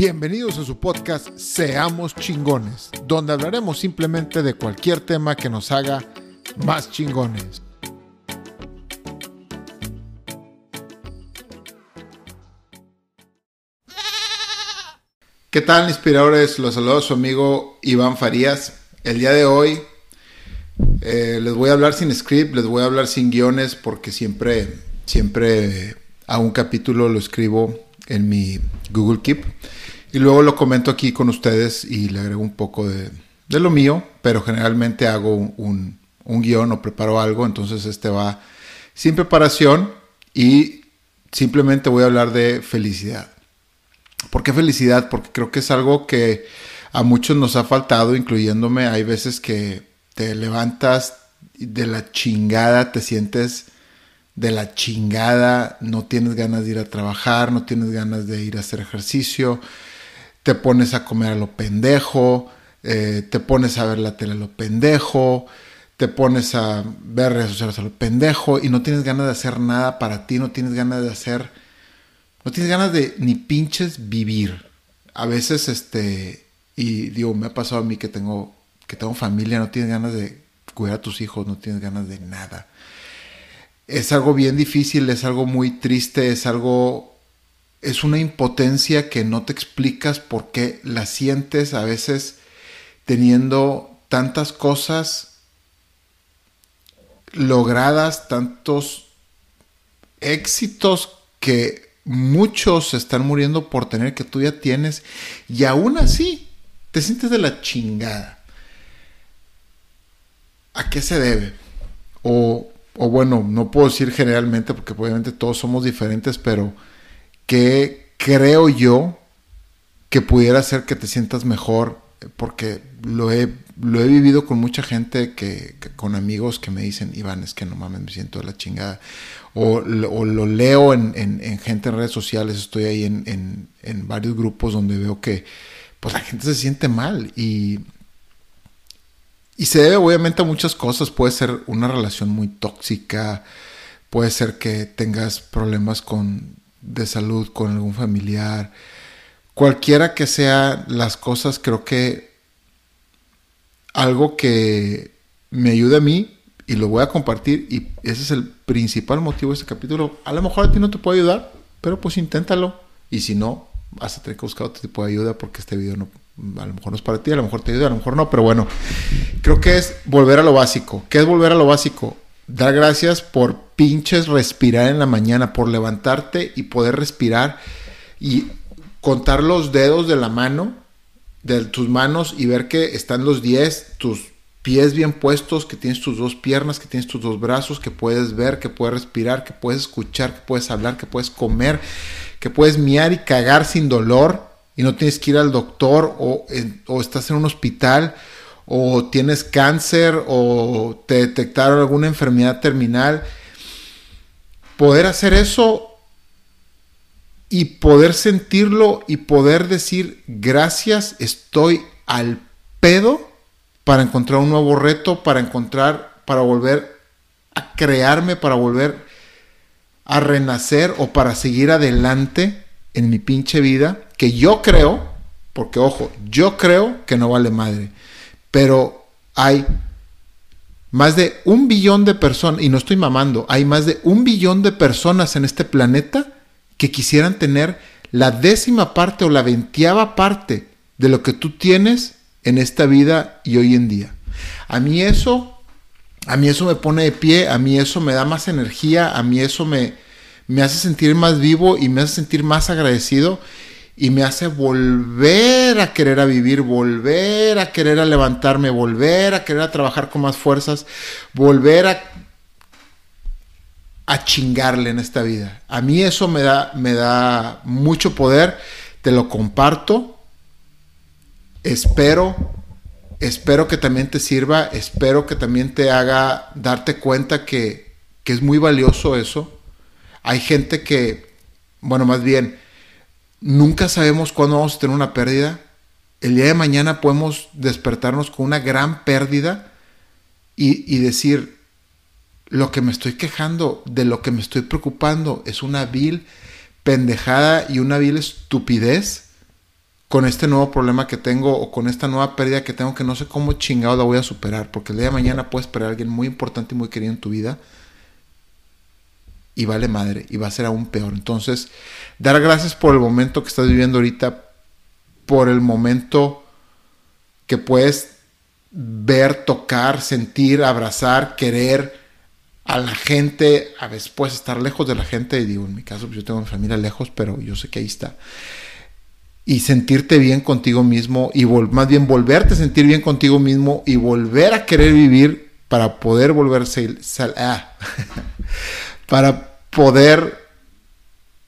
Bienvenidos a su podcast Seamos chingones, donde hablaremos simplemente de cualquier tema que nos haga más chingones. ¿Qué tal, inspiradores? Los saludo a su amigo Iván Farías. El día de hoy eh, les voy a hablar sin script, les voy a hablar sin guiones, porque siempre, siempre a un capítulo lo escribo en mi Google Keep. Y luego lo comento aquí con ustedes y le agrego un poco de, lo mío, pero generalmente hago un, un, guion o preparo algo, entonces este va sin preparación y simplemente voy a hablar de felicidad. ¿Por qué felicidad? Porque creo que es algo que a muchos nos ha faltado, incluyéndome. Hay veces que te levantas de la chingada, te sientes de la chingada, no tienes ganas de ir a trabajar, no tienes ganas de ir a hacer ejercicio, te pones a comer a lo pendejo, eh, te pones a ver la tele a lo pendejo, te pones a ver redes sociales a lo pendejo y no tienes ganas de hacer nada para ti, no tienes ganas de hacer, no tienes ganas de ni pinches vivir. A veces, este, y digo, me ha pasado a mí que tengo, que tengo familia, no tienes ganas de cuidar a tus hijos, no tienes ganas de nada. Es algo bien difícil, es algo muy triste, es algo es una impotencia que no te explicas por qué la sientes a veces teniendo tantas cosas logradas, tantos éxitos que muchos están muriendo por tener que tú ya tienes y aún así te sientes de la chingada. ¿A qué se debe? O, o bueno, no puedo decir generalmente porque obviamente todos somos diferentes, pero que creo yo que pudiera hacer que te sientas mejor, porque lo he, lo he vivido con mucha gente, que, con amigos que me dicen, Iván, es que no mames, me siento de la chingada. O, lo leo en, gente en redes sociales, estoy ahí en, en, varios grupos donde veo que pues la gente se siente mal y, y se debe obviamente a muchas cosas. Puede ser una relación muy tóxica, puede ser que tengas problemas con de salud con algún familiar, cualquiera que sea las cosas, creo que algo que me ayude a mí y lo voy a compartir y ese es el principal motivo de este capítulo. A lo mejor a ti no te puede ayudar, pero pues inténtalo y si no, vas a tener que buscar otro tipo de ayuda porque este video no, a lo mejor no es para ti, a lo mejor te ayuda, a lo mejor no, pero bueno, creo que es volver a lo básico. ¿Qué es volver a lo básico? Dar gracias por pinches respirar en la mañana, por levantarte y poder respirar y contar los dedos de la mano, de tus manos y ver que están los 10, tus pies bien puestos, que tienes tus dos piernas, que tienes tus dos brazos, que puedes ver, que puedes respirar, que puedes escuchar, que puedes hablar, que puedes comer, que puedes miar y cagar sin dolor y no tienes que ir al doctor o, estás en un hospital o tienes cáncer o te detectaron alguna enfermedad terminal, poder hacer eso y poder sentirlo y poder decir gracias, estoy al pedo para encontrar un nuevo reto, para encontrar, para volver a crearme, para volver a renacer o para seguir adelante en mi pinche vida, que yo creo, porque ojo, yo creo que no vale madre pero hay más de un billón de personas, y no estoy mamando, hay más de un billón de personas en este planeta que quisieran tener la décima parte o la veintiava parte de lo que tú tienes en esta vida y hoy en día. A mí eso, a mí eso me pone de pie, a mí eso me da más energía, a mí eso me, me hace sentir más vivo y me hace sentir más agradecido y me hace volver a querer a vivir, volver a querer a levantarme, volver a querer a trabajar con más fuerzas, volver a, chingarle en esta vida. A mí eso me da, me da mucho poder, te lo comparto, espero, espero que también te sirva, espero que también te haga darte cuenta que, que es muy valioso eso. Hay gente que, bueno, más bien, Nunca sabemos cuándo vamos a tener una pérdida. El día de mañana podemos despertarnos con una gran pérdida y, decir, lo que me estoy quejando, de lo que me estoy preocupando, es una vil pendejada y una vil estupidez con este nuevo problema que tengo o con esta nueva pérdida que tengo que no sé cómo chingado la voy a superar, porque el día de mañana puedes perder a alguien muy importante y muy querido en tu vida y vale madre y va a ser aún peor. Entonces, dar gracias por el momento que estás viviendo ahorita, por el momento que puedes ver, tocar, sentir, abrazar, querer a la gente, a veces puedes estar lejos de la gente, digo, en mi caso pues yo tengo mi familia lejos, pero yo sé que ahí está. Y sentirte bien contigo mismo, y más bien volverte a sentir bien contigo mismo y volver a querer vivir para poder volverse, ah, para poder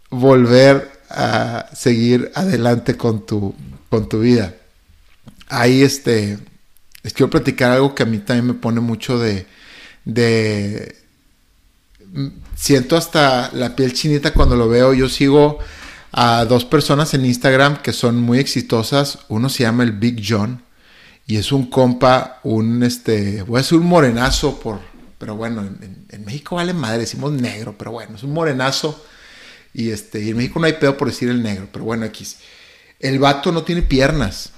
volver a seguir adelante con tu, con tu vida. Ahí este, les quiero platicar algo que a mí también me pone mucho de, de siento hasta la piel chinita cuando lo veo. Yo sigo a dos personas en Instagram que son muy exitosas. Uno se llama el Big John y es un compa, un este, voy a decir un morenazo por, pero bueno, en, México vale madre, decimos negro, pero bueno, es un morenazo y este, y en México no hay pedo por decir el negro, pero bueno, aquí el vato no tiene piernas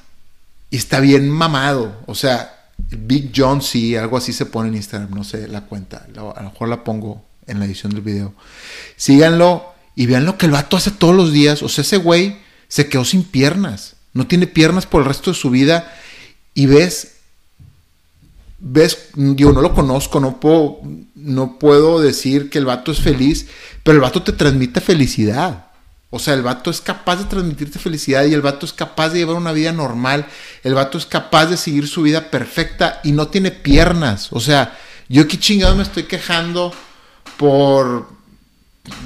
y está bien mamado, o sea, Big John sí, algo así se pone en Instagram, no sé la cuenta, a lo mejor la pongo en la edición del video. Síganlo y vean lo que el vato hace todos los días. O sea, ese güey se quedó sin piernas. No tiene piernas por el resto de su vida. Y ves, ves, yo no lo conozco, no puedo, no puedo decir que el vato es feliz, pero el vato te transmite felicidad. O sea, el vato es capaz de transmitirte felicidad y el vato es capaz de llevar una vida normal. El vato es capaz de seguir su vida perfecta y no tiene piernas. O sea, yo qué chingado me estoy quejando por,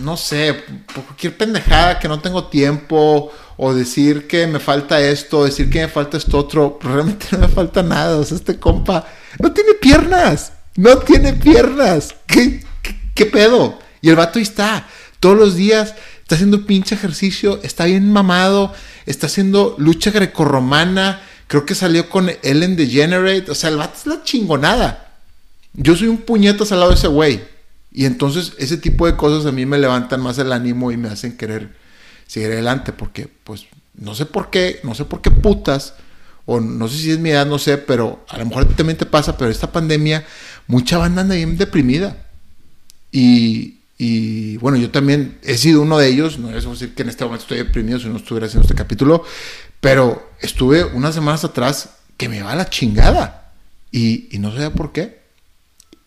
no sé, por cualquier pendejada que no tengo tiempo, o decir que me falta esto, o decir que me falta esto otro, realmente no me falta nada. O sea, este compa no tiene piernas, no tiene piernas. ¿Qué, qué, pedo? Y el vato ahí está, todos los días está haciendo pinche ejercicio, está bien mamado, está haciendo lucha grecorromana, creo que salió con Ellen DeGenerate, o sea, el vato es la chingonada. Yo soy un puñetas al lado de ese güey. Y entonces ese tipo de cosas a mí me levantan más el ánimo y me hacen querer seguir adelante, porque pues no sé por qué, no sé por qué putas, o no sé si es mi edad, no sé, pero a lo mejor también te pasa, pero esta pandemia, mucha banda anda bien deprimida. Y, y bueno, yo también he sido uno de ellos, no es decir que en este momento estoy deprimido si no estuviera haciendo este capítulo, pero estuve unas semanas atrás que me va a la chingada. Y, y no sé por qué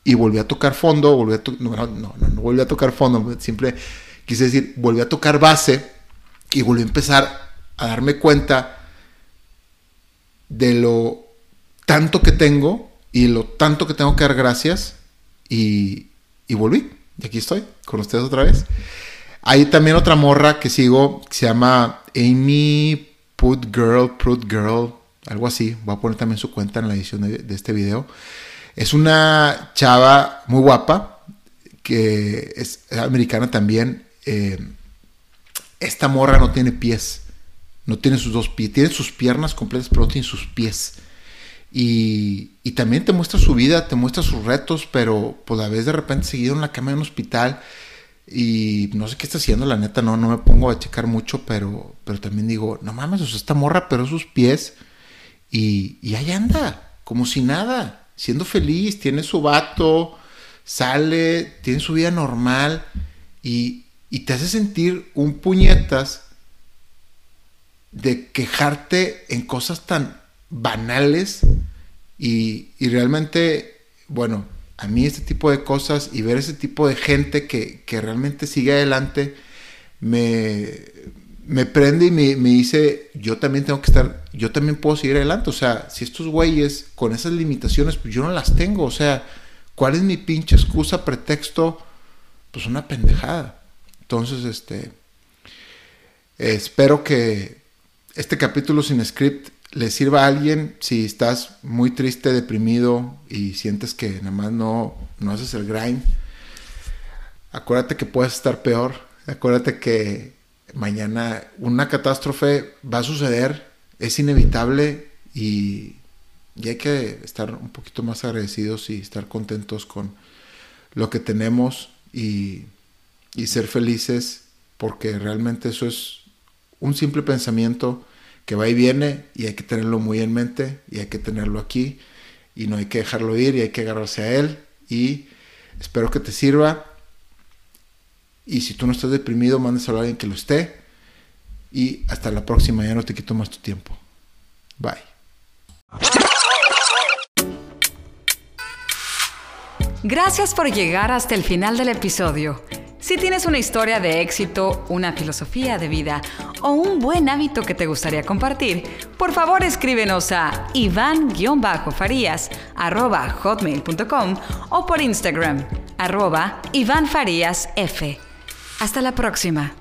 y volví a tocar fondo, volví a no, no, no, no volví a tocar fondo, siempre quise decir, volví a tocar base y volví a empezar a darme cuenta de lo tanto que tengo y lo tanto que tengo que dar gracias y, y volví. Y aquí estoy con ustedes otra vez. Hay también otra morra que sigo que se llama Amy Put Girl, Put Girl, algo así. Voy a poner también su cuenta en la edición de, este video. Es una chava muy guapa, que es americana también. Eh, esta morra no tiene pies, no tiene sus dos pies, tiene sus piernas completas, pero no tiene sus pies. Y, también te muestra su vida, te muestra sus retos, pero pues la vez de repente seguido en la cama de un hospital y no sé qué está haciendo, la neta, no, no me pongo a checar mucho, pero, pero también digo, no mames, o sea, esta morra pero sus pies y, y ahí anda, como si nada siendo feliz, tiene su vato, sale, tiene su vida normal y, te hace sentir un puñetas de quejarte en cosas tan banales y, realmente, bueno, a mí este tipo de cosas y ver ese tipo de gente que, que realmente sigue adelante me, me prende y me, dice, yo también tengo que estar, yo también puedo seguir adelante. O sea, si estos güeyes con esas limitaciones, pues yo no las tengo. O sea, ¿cuál es mi pinche excusa, pretexto? Pues una pendejada. Entonces, este, espero que este capítulo sin script le sirva a alguien si estás muy triste, deprimido y sientes que nada más no, no haces el grind. Acuérdate que puedes estar peor. Acuérdate que mañana una catástrofe va a suceder, es inevitable y, hay que estar un poquito más agradecidos y estar contentos con lo que tenemos y, y ser felices porque realmente eso es un simple pensamiento que va y viene y hay que tenerlo muy en mente y hay que tenerlo aquí y no hay que dejarlo ir y hay que agarrarse a él y espero que te sirva y si tú no estás deprimido, mándeselo a alguien que lo esté y hasta la próxima, ya no te quito más tu tiempo. Bye. Gracias por llegar hasta el final del episodio. Si tienes una historia de éxito, una filosofía de vida o un buen hábito que te gustaría compartir, por favor escríbenos a iván-farías.hotmail.com o por Instagram, arroba. Hasta la próxima.